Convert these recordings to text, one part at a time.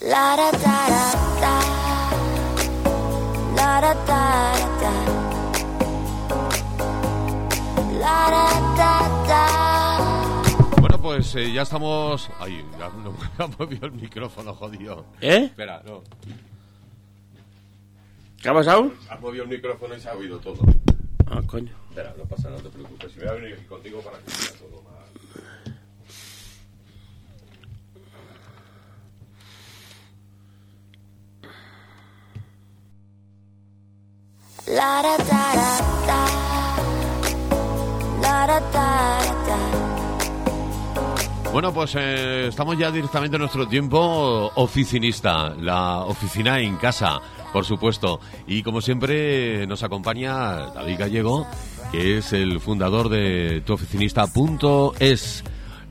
La da da da da. La da da da. La da da da. Bueno, pues eh, ya estamos. Ay, ya no me ha movido el micrófono, jodido. ¿Eh? Espera, no. ¿Qué ha pasado? Has movido el micrófono y se ha oído todo. Ah, coño. Espera, no pasa nada, no te preocupes. Si voy a venir aquí contigo para que sea todo más. Bueno, pues eh, estamos ya directamente en nuestro tiempo oficinista, la oficina en casa, por supuesto. Y como siempre nos acompaña David Gallego, que es el fundador de tuoficinista.es.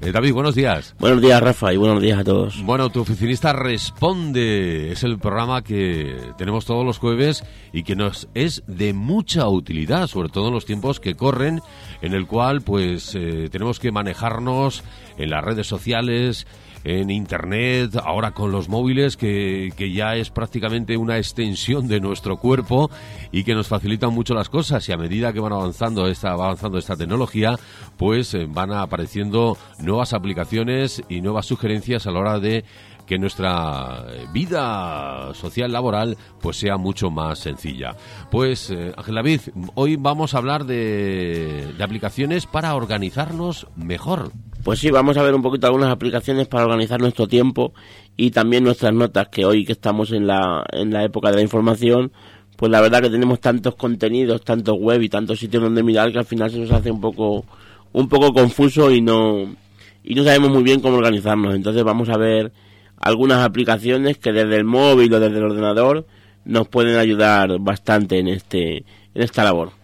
Eh, David, buenos días. Buenos días, Rafa, y buenos días a todos. Bueno, tu oficinista responde. Es el programa que tenemos todos los jueves y que nos es de mucha utilidad, sobre todo en los tiempos que corren, en el cual pues eh, tenemos que manejarnos en las redes sociales, en internet, ahora con los móviles, que, que ya es prácticamente una extensión de nuestro cuerpo y que nos facilitan mucho las cosas. Y a medida que van avanzando esta, va avanzando esta tecnología, pues eh, van apareciendo nuevas aplicaciones y nuevas sugerencias a la hora de que nuestra eh, vida social laboral pues sea mucho más sencilla. Pues eh, Ángel David, hoy vamos a hablar de, de aplicaciones para organizarnos mejor. Pues sí, vamos a ver un poquito algunas aplicaciones para organizar nuestro tiempo y también nuestras notas, que hoy que estamos en la, en la época de la información, pues la verdad que tenemos tantos contenidos, tantos web y tantos sitios donde mirar que al final se nos hace un poco, un poco confuso y no, y no sabemos muy bien cómo organizarnos. Entonces vamos a ver algunas aplicaciones que desde el móvil o desde el ordenador nos pueden ayudar bastante en este, en esta labor.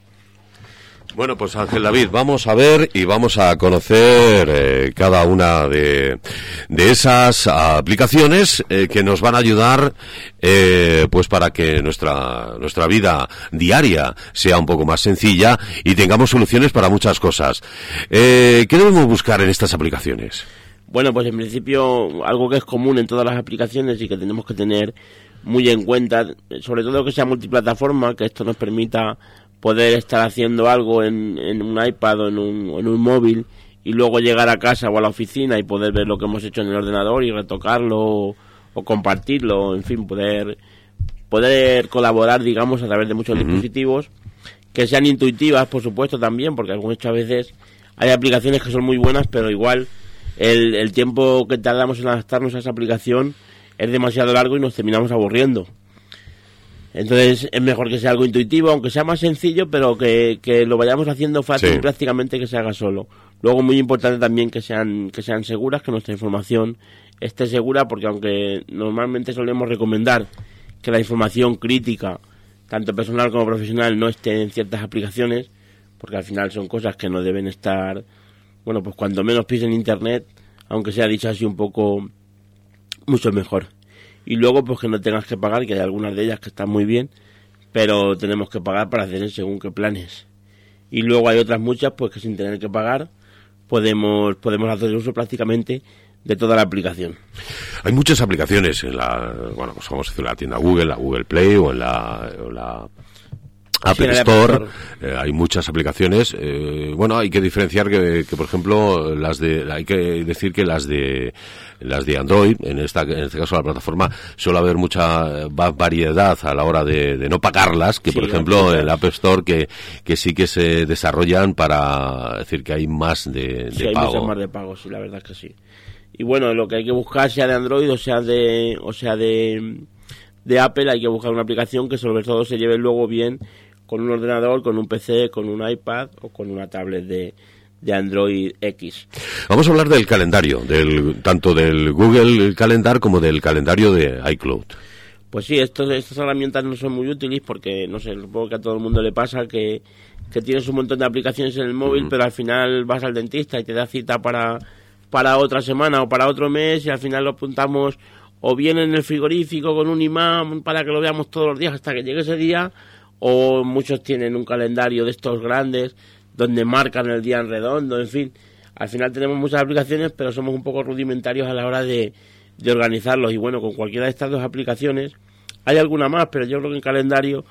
Bueno, pues Ángel David, vamos a ver y vamos a conocer eh, cada una de, de esas aplicaciones eh, que nos van a ayudar eh, pues para que nuestra, nuestra vida diaria sea un poco más sencilla y tengamos soluciones para muchas cosas. Eh, ¿Qué debemos buscar en estas aplicaciones? Bueno, pues en principio algo que es común en todas las aplicaciones y que tenemos que tener muy en cuenta, sobre todo que sea multiplataforma, que esto nos permita poder estar haciendo algo en, en un iPad o en un, en un móvil y luego llegar a casa o a la oficina y poder ver lo que hemos hecho en el ordenador y retocarlo o, o compartirlo, en fin, poder poder colaborar, digamos, a través de muchos dispositivos que sean intuitivas, por supuesto, también, porque muchas veces hay aplicaciones que son muy buenas, pero igual el, el tiempo que tardamos en adaptarnos a esa aplicación es demasiado largo y nos terminamos aburriendo. Entonces es mejor que sea algo intuitivo, aunque sea más sencillo, pero que, que lo vayamos haciendo fácil Sí. y prácticamente que se haga solo. Luego muy importante también que sean, que sean seguras, que nuestra información esté segura, porque aunque normalmente solemos recomendar que la información crítica, tanto personal como profesional, no esté en ciertas aplicaciones, porque al final son cosas que no deben estar, bueno, pues cuando menos pisen internet, aunque sea dicho así un poco, mucho mejor. Y luego, pues que no tengas que pagar, que hay algunas de ellas que están muy bien, pero tenemos que pagar para hacer según qué planes. Y luego hay otras muchas, pues que sin tener que pagar, podemos, podemos hacer uso prácticamente de toda la aplicación. Hay muchas aplicaciones en la, bueno, pues vamos a decir, la tienda Google, la Google Play o en la, o la Apple Store. Eh, hay muchas aplicaciones. eh, bueno, hay que diferenciar que, que, por ejemplo, las de, hay que decir que las de, las de Android, en esta, en este caso la plataforma, suele haber mucha va- variedad a la hora de, de no pagarlas, que Sí, por ejemplo en la App Store que, que sí que se desarrollan para decir que hay más de, de Sí, hay muchas más de pago, sí, la verdad es que sí. Y bueno, lo que hay que buscar, sea de Android o sea de, o sea de, de Apple, hay que buscar una aplicación que sobre todo se lleve luego bien con un ordenador, con un PC, con un iPad o con una tablet de, de Android X. Vamos a hablar del calendario, del, tanto del Google Calendar como del calendario de iCloud. Pues sí, estos, estas herramientas no son muy útiles porque, no sé, supongo que a todo el mundo le pasa que, que tienes un montón de aplicaciones en el móvil, pero al final vas al dentista y te da cita para, para otra semana o para otro mes y al final lo apuntamos o bien en el frigorífico con un imán para que lo veamos todos los días hasta que llegue ese día o muchos tienen un calendario de estos grandes donde marcan el día en redondo, en fin. Al final tenemos muchas aplicaciones, pero somos un poco rudimentarios a la hora de, de organizarlos. Y bueno, con cualquiera de estas dos aplicaciones, hay alguna más, pero yo creo que en calendario,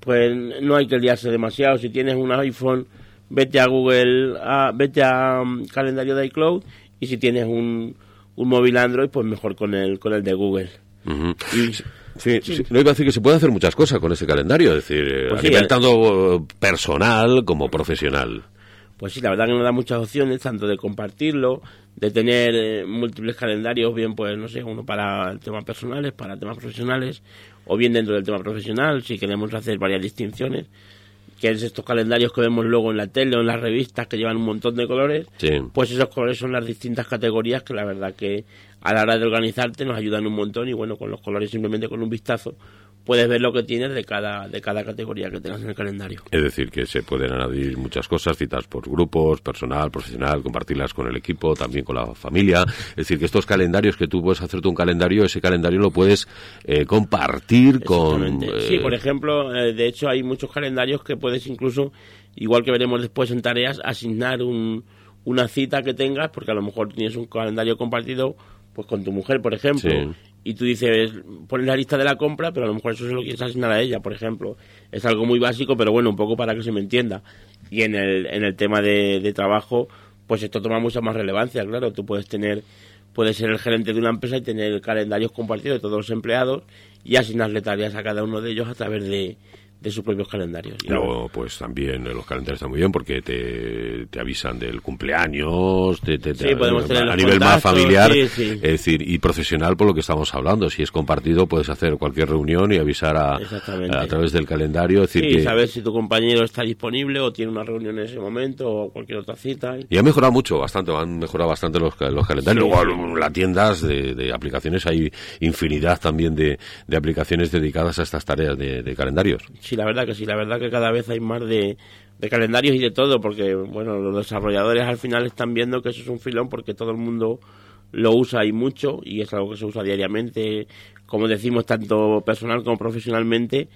pues no hay que liarse demasiado. Si tienes un iPhone, vete a Google, vete a um, calendario de iCloud, y si tienes un, un móvil Android, pues mejor con el, con el de Google. Ujú. Sí, sí, no iba a decir que se puede hacer muchas cosas con ese calendario, es decir, eh, Pues sí, eh. tanto personal como profesional. Pues sí, la verdad que nos da muchas opciones, tanto de compartirlo, de tener eh, múltiples calendarios, bien pues, no sé, uno para temas personales, para temas profesionales, o bien dentro del tema profesional, si queremos hacer varias distinciones, que es estos calendarios que vemos luego en la tele o en las revistas que llevan un montón de colores, pues esos colores son las distintas categorías que la verdad que a la hora de organizarte nos ayudan un montón y bueno, con los colores simplemente con un vistazo puedes ver lo que tienes de cada, de cada categoría que tengas en el calendario. Es decir, que se pueden añadir muchas cosas, citas por grupos, personal, profesional, compartirlas con el equipo, también con la familia. Es decir, que estos calendarios que tú puedes hacerte un calendario, ese calendario lo puedes eh, compartir con... Eh, Sí, por ejemplo, eh, de hecho hay muchos calendarios que puedes incluso, igual que veremos después en tareas, asignar un, una cita que tengas, porque a lo mejor tienes un calendario compartido pues con tu mujer, por ejemplo, Sí. y tú dices, pones la lista de la compra, pero a lo mejor eso se lo quieres asignar a ella, por ejemplo. Es algo muy básico, pero bueno, un poco para que se me entienda. Y en el, en el tema de, de trabajo, pues esto toma mucha más relevancia, claro. Tú puedes tener, puedes ser el gerente de una empresa y tener calendarios compartidos de todos los empleados y asignarle tareas a cada uno de ellos a través de, de sus propios calendarios. Luego, pues también eh, los calendarios están muy bien porque te, te avisan del cumpleaños, te, te- Sí, podemos tener a nivel más familiar, sí, sí. es decir, y profesional por lo que estamos hablando. Si es compartido, puedes hacer cualquier reunión y avisar a, a, través del calendario. Es decir, que, saber si tu compañero está disponible o tiene una reunión en ese momento o cualquier otra cita. Y ha mejorado mucho, bastante, han mejorado bastante los, los calendarios. Luego, las tiendas de, de aplicaciones, hay infinidad también de, de aplicaciones dedicadas a estas tareas de, de calendarios. Sí, la verdad que sí, la verdad que cada vez hay más de, de calendarios y de todo, porque bueno, los desarrolladores al final están viendo que eso es un filón porque todo el mundo lo usa y mucho y es algo que se usa diariamente, como decimos, tanto personal como profesionalmente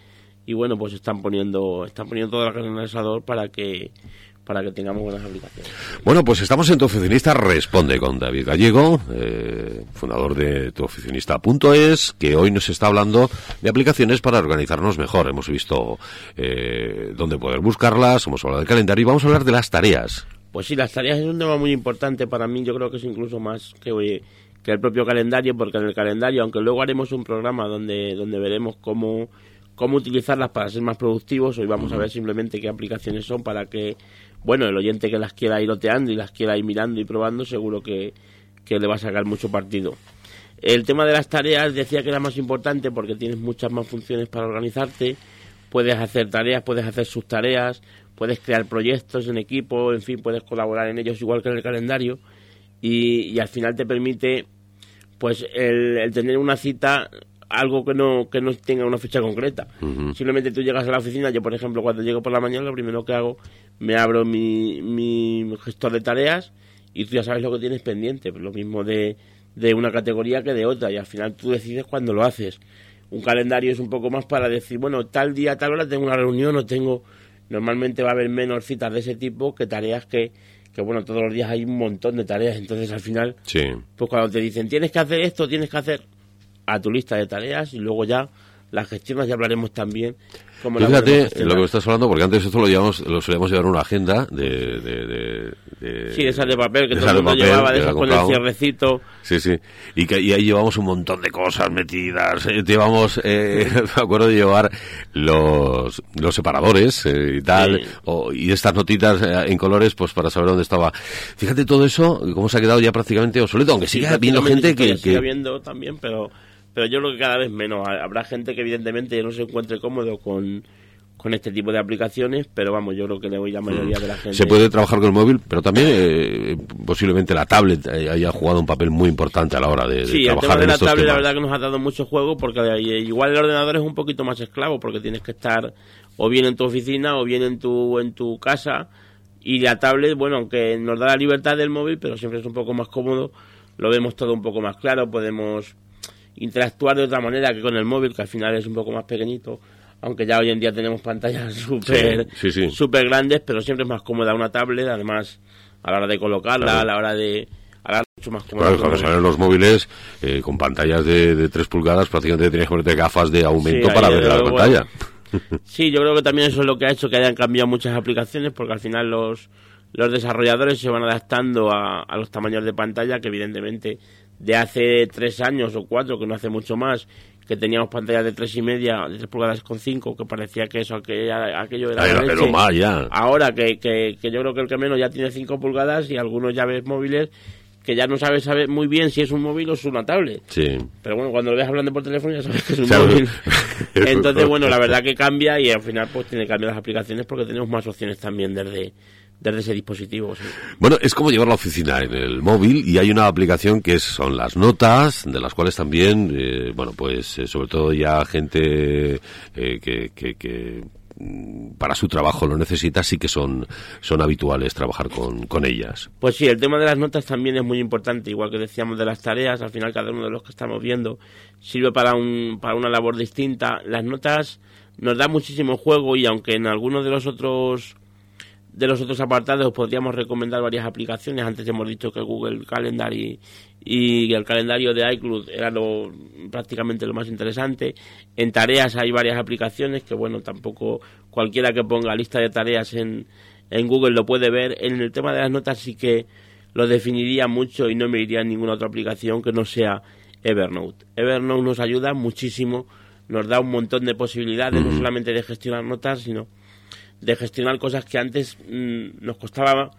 y bueno, pues están poniendo están poniendo todo el calendarizador para que para que tengamos buenas aplicaciones. Bueno, pues estamos en Tu Oficinista Responde con David Gallego, eh, fundador de tuoficinista.es, que hoy nos está hablando de aplicaciones para organizarnos mejor. Hemos visto eh, dónde poder buscarlas, hemos hablado del calendario y vamos a hablar de las tareas. Pues sí, las tareas es un tema muy importante para mí. Yo creo que es incluso más que, oye, que el propio calendario, porque en el calendario, aunque luego haremos un programa donde, donde veremos cómo, cómo utilizarlas para ser más productivos, hoy vamos a ver simplemente qué aplicaciones son para que, bueno, el oyente que las quiera ir oteando y las quiera ir mirando y probando, seguro que, que le va a sacar mucho partido. El tema de las tareas decía que era más importante porque tienes muchas más funciones para organizarte, puedes hacer tareas, puedes hacer sus tareas, puedes crear proyectos en equipo, en fin, puedes colaborar en ellos igual que en el calendario y, y al final te permite pues el, el tener una cita algo que no que no tenga una fecha concreta. Simplemente tú llegas a la oficina yo por ejemplo cuando llego por la mañana lo primero que hago me abro mi, mi gestor de tareas y tú ya sabes lo que tienes pendiente. Lo mismo de, de una categoría que de otra y al final tú decides cuándo lo haces. Un calendario es un poco más para decir bueno tal día tal hora tengo una reunión o tengo normalmente va a haber menos citas de ese tipo que tareas que que bueno todos los días hay un montón de tareas. Entonces al final Sí. pues cuando te dicen tienes que hacer esto, tienes que hacer a tu lista de tareas y luego ya las gestiones ya hablaremos también cómo Fíjate lo que estás hablando, porque antes esto lo, llevamos, lo solíamos llevar una agenda de... de, de- de- Sí, esas de papel que de todo el de mundo papel, llevaba, de esas con el cierrecito. Sí, sí. Y, que, y ahí llevamos un montón de cosas metidas. Eh, llevamos, eh, me acuerdo de llevar los, los separadores eh, y tal, Sí. o- y estas notitas eh, en colores, pues para saber dónde estaba. Fíjate todo eso, cómo se ha quedado ya prácticamente obsoleto, aunque sigue habiendo prácticamente gente que... sigue que- habiendo también, pero, pero yo creo que cada vez menos. Ha- Habrá gente que evidentemente no se encuentre cómodo con, con este tipo de aplicaciones, pero vamos, yo creo que la mayoría de la gente... Mm. Se puede trabajar con el móvil, pero también eh, posiblemente la tablet eh, haya jugado un papel muy importante a la hora de, de Sí, el trabajar tema de en la tablet la verdad que nos ha dado mucho juego porque igual el ordenador es un poquito más esclavo porque tienes que estar o bien en tu oficina o bien en tu en tu casa y la tablet, bueno, aunque nos da la libertad del móvil, pero siempre es un poco más cómodo, lo vemos todo un poco más claro, podemos interactuar de otra manera que con el móvil, que al final es un poco más pequeñito, aunque ya hoy en día tenemos pantallas súper sí, sí. súper grandes, pero siempre es más cómoda una tablet, además a la hora de colocarla, Claro. a la hora de mucho más cómodo. Claro, cuando salen los móviles eh, con pantallas de, de 3 pulgadas, prácticamente tienes que ponerte gafas de aumento para ver la bueno, pantalla. Sí, yo creo que también eso es lo que ha hecho que hayan cambiado muchas aplicaciones, porque al final los, los desarrolladores se van adaptando a, a los tamaños de pantalla, que evidentemente de hace tres años o cuatro, que no hace mucho más, que teníamos pantallas de tres y media, de tres pulgadas con cinco, que parecía que eso, aquella- aquello era Ay, la pero leche. más ya. Ahora que, que, que yo creo que el que menos ya tiene 5 pulgadas y algunos ya ves móviles que ya no sabes saber muy bien si es un móvil o es una tablet. Sí. Pero bueno, cuando lo ves hablando por teléfono ya sabes que es un móvil. Entonces, bueno, la verdad que cambia y al final pues tiene que cambiar las aplicaciones porque tenemos más opciones también desde, desde ese dispositivo. sí. Bueno, es como llevar la oficina en el móvil y hay una aplicación que es- son las notas, de las cuales también, eh, bueno, pues eh, sobre todo ya gente eh, que, que, que, mm, para su trabajo lo necesita, sí que son, son habituales trabajar con, con ellas. Pues sí, el tema de las notas también es muy importante, igual que decíamos de las tareas, al final cada uno de los que estamos viendo sirve para, un, para una labor distinta. Las notas nos dan muchísimo juego y aunque en algunos de los otros de los otros apartados podríamos recomendar varias aplicaciones, antes hemos dicho que Google Calendar y, y el calendario de iCloud era lo, prácticamente lo más interesante. En tareas hay varias aplicaciones que bueno, tampoco cualquiera que ponga lista de tareas en, en Google lo puede ver. En el tema de las notas sí que lo definiría mucho y no me iría en ninguna otra aplicación que no sea Evernote. Evernote nos ayuda muchísimo, nos da un montón de posibilidades, no solamente de gestionar notas, sino de gestionar cosas que antes mm, nos costaba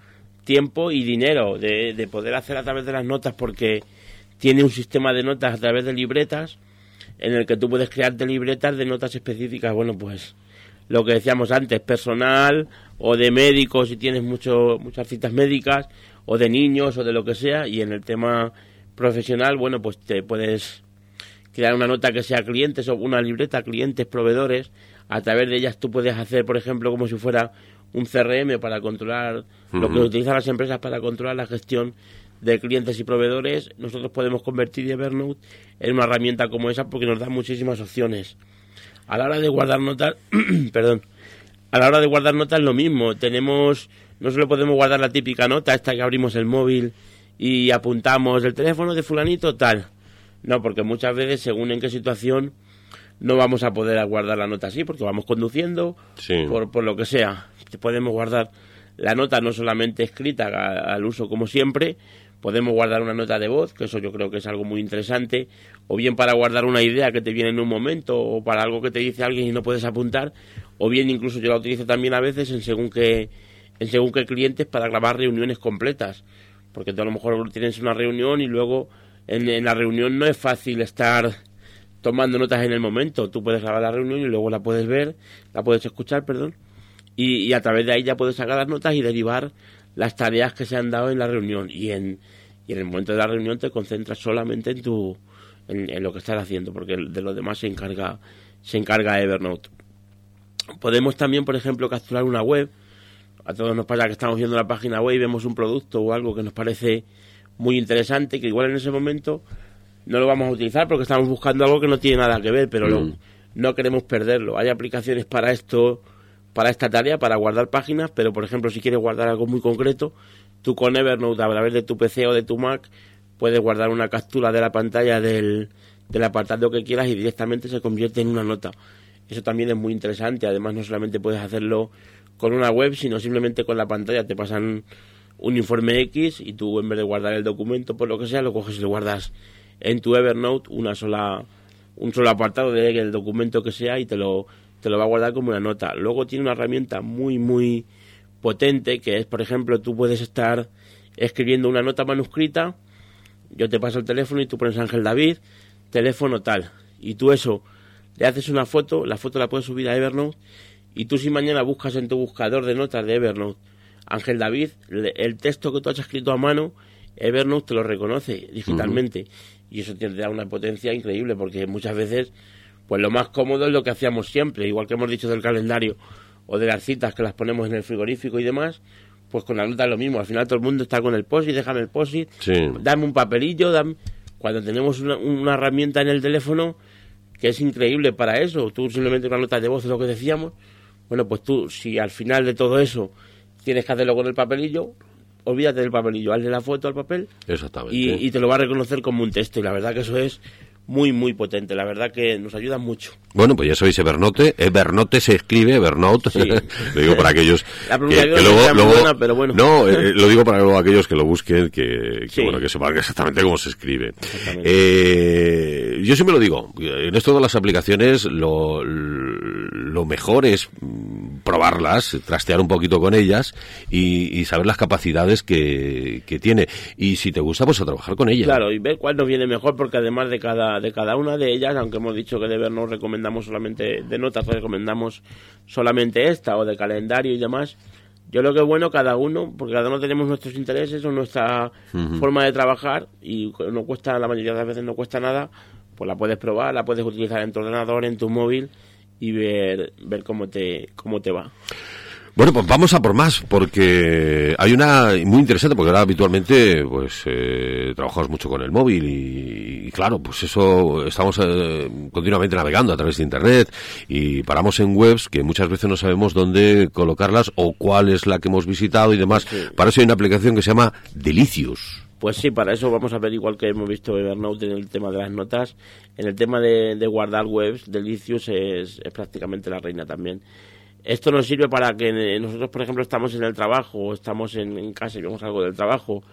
tiempo y dinero de, de poder hacer a través de las notas porque tiene un sistema de notas a través de libretas en el que tú puedes crearte libretas de notas específicas, bueno, pues lo que decíamos antes, personal o de médicos si tienes mucho, muchas citas médicas o de niños o de lo que sea y en el tema profesional, bueno, pues te puedes crear una nota que sea clientes o una libreta clientes, proveedores. A través de ellas tú puedes hacer, por ejemplo, como si fuera un CRM para controlar lo que utilizan las empresas para controlar la gestión de clientes y proveedores. Nosotros podemos convertir Evernote en una herramienta como esa porque nos da muchísimas opciones. A la hora de guardar notas, perdón, a la hora de guardar notas lo mismo. Tenemos, no solo podemos guardar la típica nota, esta que abrimos el móvil y apuntamos el teléfono de fulanito, tal. No, porque muchas veces, según en qué situación, no vamos a poder guardar la nota así, porque vamos conduciendo, Sí. por, por lo que sea. Podemos guardar la nota no solamente escrita a- al uso como siempre, podemos guardar una nota de voz, que eso yo creo que es algo muy interesante, o bien para guardar una idea que te viene en un momento, o para algo que te dice alguien y no puedes apuntar, o bien incluso yo la utilizo también a veces en según qué, en según qué clientes para grabar reuniones completas, porque tú a lo mejor tienes una reunión y luego en, en la reunión no es fácil estar tomando notas en el momento. Tú puedes grabar la reunión y luego la puedes ver, la puedes escuchar, perdón, y, a través de ahí ya puedes sacar las notas y derivar las tareas que se han dado en la reunión. Y en, y en el momento de la reunión te concentras solamente en tu en, en lo que estás haciendo, porque de lo demás se encarga se encarga Evernote. Podemos también, por ejemplo, capturar una web. A todos nos pasa que estamos viendo la página web y vemos un producto o algo que nos parece muy interesante, que igual en ese momento no lo vamos a utilizar porque estamos buscando algo que no tiene nada que ver, pero lo- Mm. no queremos perderlo. Hay aplicaciones para esto, para esta tarea, para guardar páginas, pero por ejemplo, si quieres guardar algo muy concreto, tú con Evernote a través de tu PC o de tu Mac puedes guardar una captura de la pantalla del, del apartado que quieras y directamente se convierte en una nota. Eso también es muy interesante. Además, no solamente puedes hacerlo con una web, sino simplemente con la pantalla. Te pasan un informe X y tú en vez de guardar el documento por lo que sea, lo coges y lo guardas en tu Evernote una sola un solo apartado del documento que sea y te lo te lo va a guardar como una nota. Luego tiene una herramienta muy muy potente que es, por ejemplo, tú puedes estar escribiendo una nota manuscrita, yo te paso el teléfono y tú pones Ángel David, teléfono tal, y tú eso le haces una foto, la foto la puedes subir a Evernote y tú si mañana buscas en tu buscador de notas de Evernote Ángel David, el texto que tú has escrito a mano, Evernote te lo reconoce digitalmente y eso te da una potencia increíble porque muchas veces pues lo más cómodo es lo que hacíamos siempre, igual que hemos dicho del calendario o de las citas que las ponemos en el frigorífico y demás, pues con la nota es lo mismo, al final todo el mundo está con el post-it, déjame el post-it, Sí. dame un papelillo, dame... cuando tenemos una, una herramienta en el teléfono que es increíble para eso, tú simplemente una nota de voz es lo que decíamos, bueno, pues tú si al final de todo eso tienes que hacerlo con el papelillo, olvídate del papelillo, hazle la foto al papel Exactamente. y, y te lo va a reconocer como un texto. Y la verdad que eso es muy, muy potente. La verdad que nos ayuda mucho. Bueno, pues ya sabéis, Evernote. Evernote se escribe, Evernote. Sí. lo digo para aquellos La que, que luego... luego- buena, pero bueno. No, eh, lo digo para luego aquellos que lo busquen, que, que, Sí. bueno, que sepan exactamente cómo se escribe. Eh, yo siempre lo digo, en esto de las aplicaciones lo, lo mejor es probarlas, trastear un poquito con ellas y, y saber las capacidades que, que tiene. Y si te gusta, pues a trabajar con ellas. Claro, y ver cuál nos viene mejor, porque además de cada, de cada una de ellas, aunque hemos dicho que de ver no recomendamos solamente de notas, recomendamos solamente esta, o de calendario y demás, yo creo que es bueno cada uno, porque cada uno tenemos nuestros intereses o nuestra forma de trabajar, y no cuesta, la mayoría de las veces no cuesta nada, pues la puedes probar, la puedes utilizar en tu ordenador, en tu móvil, y ver, ver cómo te, cómo te va. Bueno, pues vamos a por más, porque hay una muy interesante, porque ahora habitualmente pues eh, trabajamos mucho con el móvil y, y claro, pues eso estamos eh, continuamente navegando a través de Internet y paramos en webs que muchas veces no sabemos dónde colocarlas o cuál es la que hemos visitado y demás. Para eso hay una aplicación que se llama Delicious. Pues sí, para eso vamos a ver, igual que hemos visto Evernote en el tema de las notas, en el tema de, de guardar webs, Delicious es, es prácticamente la reina también. Esto nos sirve para que nosotros, por ejemplo, estamos en el trabajo, o estamos en, en casa y vemos algo del trabajo,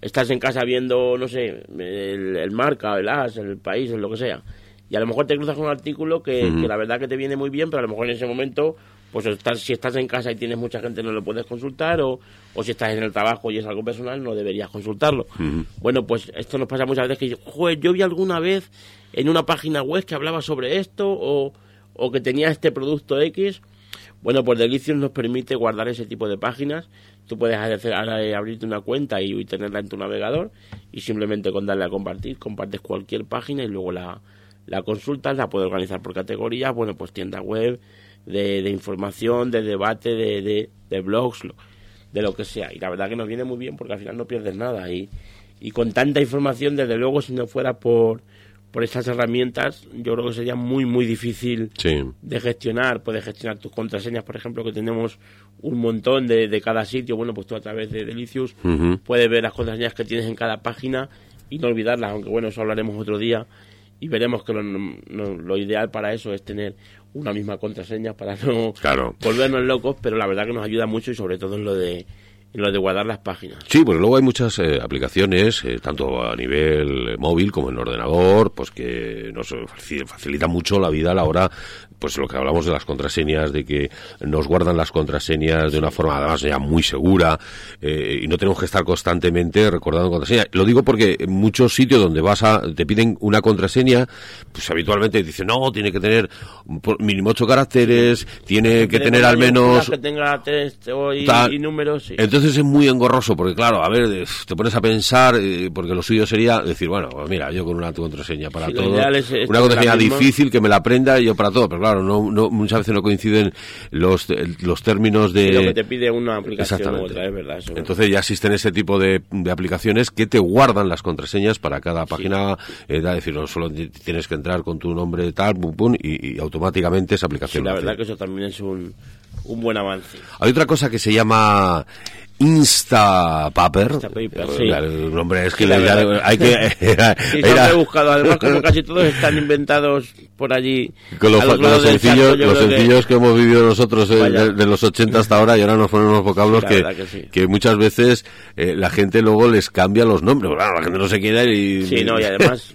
estás en casa viendo, no sé, el, el marca, el as, el país, lo que sea, y a lo mejor te cruzas con un artículo que, que la verdad que te viene muy bien, pero a lo mejor en ese momento, pues estás, si estás en casa y tienes mucha gente no lo puedes consultar, o, o si estás en el trabajo y es algo personal, no deberías consultarlo. Bueno, pues esto nos pasa muchas veces que, joder, yo vi alguna vez en una página web que hablaba sobre esto, o, o que tenía este producto X, bueno, pues Delicious nos permite guardar ese tipo de páginas. Tú puedes hacer, eh, abrirte una cuenta y, y tenerla en tu navegador y simplemente con darle a compartir, compartes cualquier página y luego la, la consultas, la puedes organizar por categorías, bueno, pues tienda web, de, de información, de debate, de, de, de blogs, lo- de lo que sea. Y la verdad que nos viene muy bien porque al final no pierdes nada. Y, y con tanta información, desde luego, si no fuera por, por estas herramientas, yo creo que sería muy, muy difícil Sí. de gestionar, puedes gestionar tus contraseñas, por ejemplo, que tenemos un montón de, de cada sitio, bueno, pues tú a través de Delicious puedes ver las contraseñas que tienes en cada página y no olvidarlas, aunque bueno, eso hablaremos otro día y veremos que lo, no- lo ideal para eso es tener una misma contraseña para no Claro. volvernos locos, pero la verdad que nos ayuda mucho y sobre todo en lo de lo de guardar las páginas. Sí, porque luego hay muchas eh, aplicaciones, eh, tanto a nivel eh, móvil como en ordenador, pues que nos faci- facilitan mucho la vida a la hora, pues lo que hablamos de las contraseñas, de que nos guardan las contraseñas de una forma además ya muy segura eh, y no tenemos que estar constantemente recordando contraseñas. Lo digo porque en muchos sitios donde vas a, te piden una contraseña, pues habitualmente dicen, no, tiene que tener mínimo ocho caracteres, tiene que tener al menos que tenga texto y, tal. y números, sí. Entonces es muy engorroso, porque claro, a ver, eh, te pones a pensar, eh, porque lo suyo sería decir, bueno, pues mira, yo con una contraseña para Sí, todo, es- es una contraseña difícil que me la aprenda yo para todo, pero claro, no, no, muchas veces no coinciden los, los términos de... Lo que te pide una aplicación u otra, es verdad. Eso. Entonces ya existen ese tipo de, de aplicaciones que te guardan las contraseñas para cada página, eh, da decir, no solo ti- tienes que entrar con tu nombre tal, pum, pum, y, y automáticamente esa Sí, aplicación. la verdad que eso también es un, un buen avance. Hay otra cosa que se llama Instapaper. Instapaper, sí. El nombre es que Sí, la le- hay que Sí, era- han buscado. Además, como casi todos están inventados por allí. con los, sencillos, los que- sencillos que... hemos vivido nosotros eh, de, de los 80 hasta ahora y ahora nos ponen unos vocablos que, que muchas veces eh, la gente luego les cambia los nombres. La gente no se queda y... Sí, no, y además,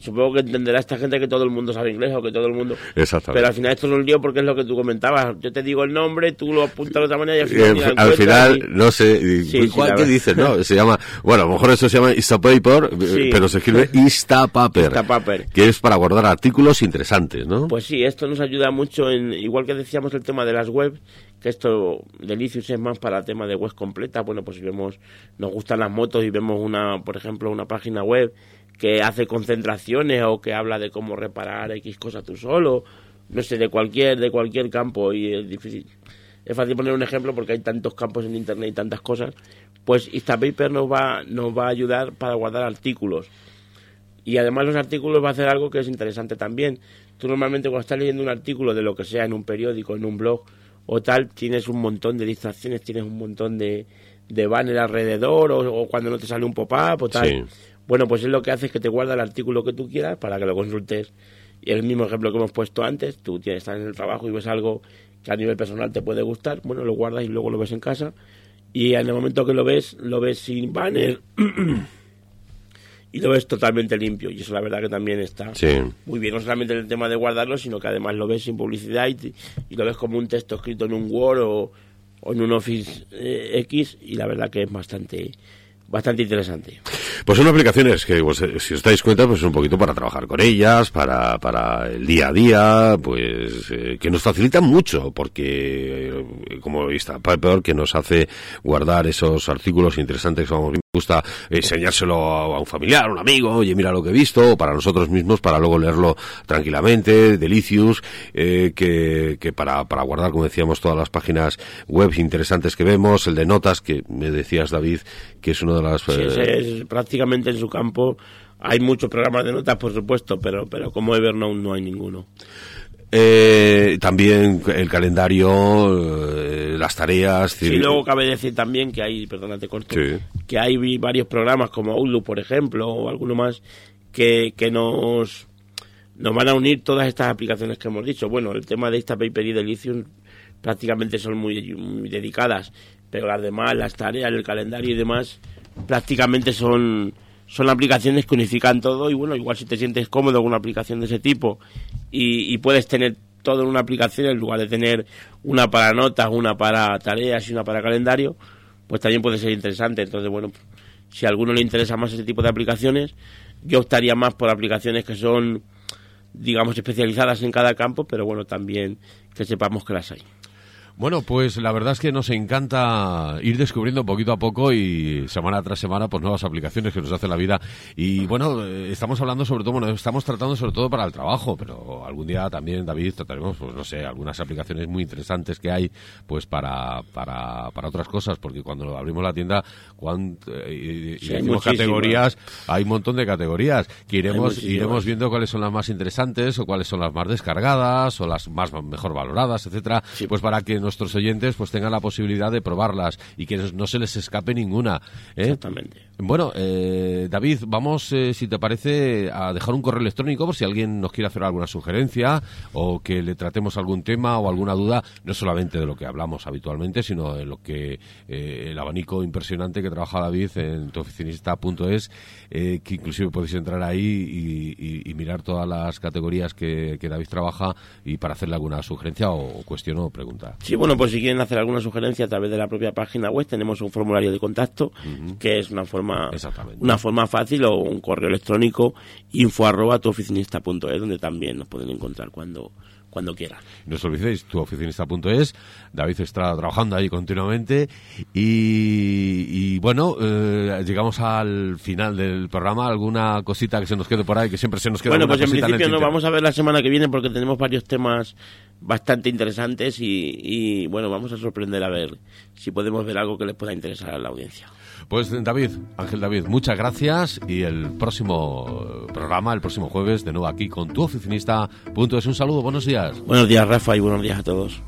supongo que entenderá esta gente que todo el mundo sabe inglés o que todo el mundo. Exactamente. Pero al final esto es un lío porque es lo que tú comentabas. Yo te digo el nombre, tú lo apuntas de otra manera y al final. la al final, y- no sé, Sí, sí, ¿cuál que verdad. dice? No, se llama, bueno, a lo mejor eso se llama Instapaper, eh, Sí. pero se escribe Instapaper, Instapaper. que es para guardar artículos interesantes, ¿no? Pues sí, esto nos ayuda mucho en, igual que decíamos el tema de las webs, que esto Delicious es más para el tema de web completa, bueno, pues si vemos, nos gustan las motos y vemos una, por ejemplo, una página web que hace concentraciones o que habla de cómo reparar X cosa tú solo, no sé, de cualquier, de cualquier campo y es difícil. Es fácil poner un ejemplo porque hay tantos campos en internet y tantas cosas. Pues Instapaper nos va, nos va a ayudar para guardar artículos. Y además los artículos va a hacer algo que es interesante también. Tú normalmente cuando estás leyendo un artículo de lo que sea en un periódico, en un blog o tal, tienes un montón de distracciones, tienes un montón de, de banner alrededor o, cuando no te sale un pop-up o tal. Bueno, pues es lo que hace es que te guarda el artículo que tú quieras para que lo consultes. Y el mismo ejemplo que hemos puesto antes, tú tienes, estás en el trabajo y ves algo que a nivel personal te puede gustar, bueno, lo guardas y luego lo ves en casa. Y en el momento que lo ves, lo ves sin banner y lo ves totalmente limpio. Y eso la verdad que también está muy bien, no solamente en el tema de guardarlo, sino que además lo ves sin publicidad y, lo ves como un texto escrito en un Word o, en un Office eh, X y la verdad que es bastante bastante interesante. Pues son aplicaciones que, pues, eh, si os dais cuenta, pues un poquito para trabajar con ellas, para, para el día a día, pues eh, que nos facilitan mucho, porque eh, como está peor que nos hace guardar esos artículos interesantes que vamos gusta enseñárselo a un familiar, a un amigo, oye, mira lo que he visto, o para nosotros mismos, para luego leerlo tranquilamente, delicious, eh, que, que para, para guardar, como decíamos, todas las páginas web interesantes que vemos, el de notas, que me decías, David, que es uno de las... Eh, es, prácticamente en su campo hay muchos programas de notas, por supuesto, pero, pero como Evernote no hay ninguno. Eh, también el calendario, eh, las tareas. Sí, luego cabe decir también que hay, perdónate corto, que hay varios programas como Outlook, por ejemplo, o alguno más, que, que nos, nos van a unir todas estas aplicaciones que hemos dicho. Bueno, el tema de esta Paper y de prácticamente son muy, muy dedicadas, pero las demás, las tareas, el calendario y demás, prácticamente son son aplicaciones que unifican todo y bueno, igual si te sientes cómodo con una aplicación de ese tipo y, puedes tener todo en una aplicación en lugar de tener una para notas, una para tareas y una para calendario, pues también puede ser interesante. Entonces, bueno, si a alguno le interesa más ese tipo de aplicaciones, yo optaría más por aplicaciones que son, digamos, especializadas en cada campo, pero bueno, también que sepamos que las hay. Bueno, pues la verdad es que nos encanta ir descubriendo poquito a poco y semana tras semana pues nuevas aplicaciones que nos hacen la vida. Y bueno, eh, estamos hablando sobre todo, bueno, estamos tratando sobre todo para el trabajo, pero algún día también, David, trataremos, pues no sé, algunas aplicaciones muy interesantes que hay pues para, para, para otras cosas, porque cuando abrimos la tienda eh, y, decimos categorías, hay un montón de categorías. Que iremos, iremos viendo cuáles son las más interesantes o cuáles son las más descargadas o las más mejor valoradas, etcétera, pues para que nos nuestros oyentes pues tengan la posibilidad de probarlas y que no se les escape ninguna. ¿eh? Exactamente. Bueno, eh, David, vamos, eh, si te parece, a dejar un correo electrónico por si alguien nos quiere hacer alguna sugerencia o que le tratemos algún tema o alguna duda, no solamente de lo que hablamos habitualmente, sino de lo que el abanico impresionante que trabaja David en tuoficinista.es, que inclusive podéis entrar ahí y, mirar todas las categorías que, David trabaja y para hacerle alguna sugerencia o, cuestión o pregunta. Sí, bueno, pues si quieren hacer alguna sugerencia a través de la propia página web, tenemos un formulario de contacto, que es una forma, una forma fácil, o un correo electrónico, info arroba donde también nos pueden encontrar cuando, cuando quieran. No os olvidéis, tuoficinista.es. David está trabajando ahí continuamente. Y, bueno, eh, llegamos al final del programa. ¿Alguna cosita que se nos quede por ahí? Que siempre se nos queda Bueno, pues en principio no vamos a ver la semana que viene porque tenemos varios temas bastante interesantes y, bueno, vamos a sorprender a ver si podemos ver algo que les pueda interesar a la audiencia. Pues David, Ángel David, muchas gracias y el próximo programa, el próximo jueves, de nuevo aquí con tu oficinista. Punto es un saludo, buenos días. Buenos días Rafa y buenos días a todos.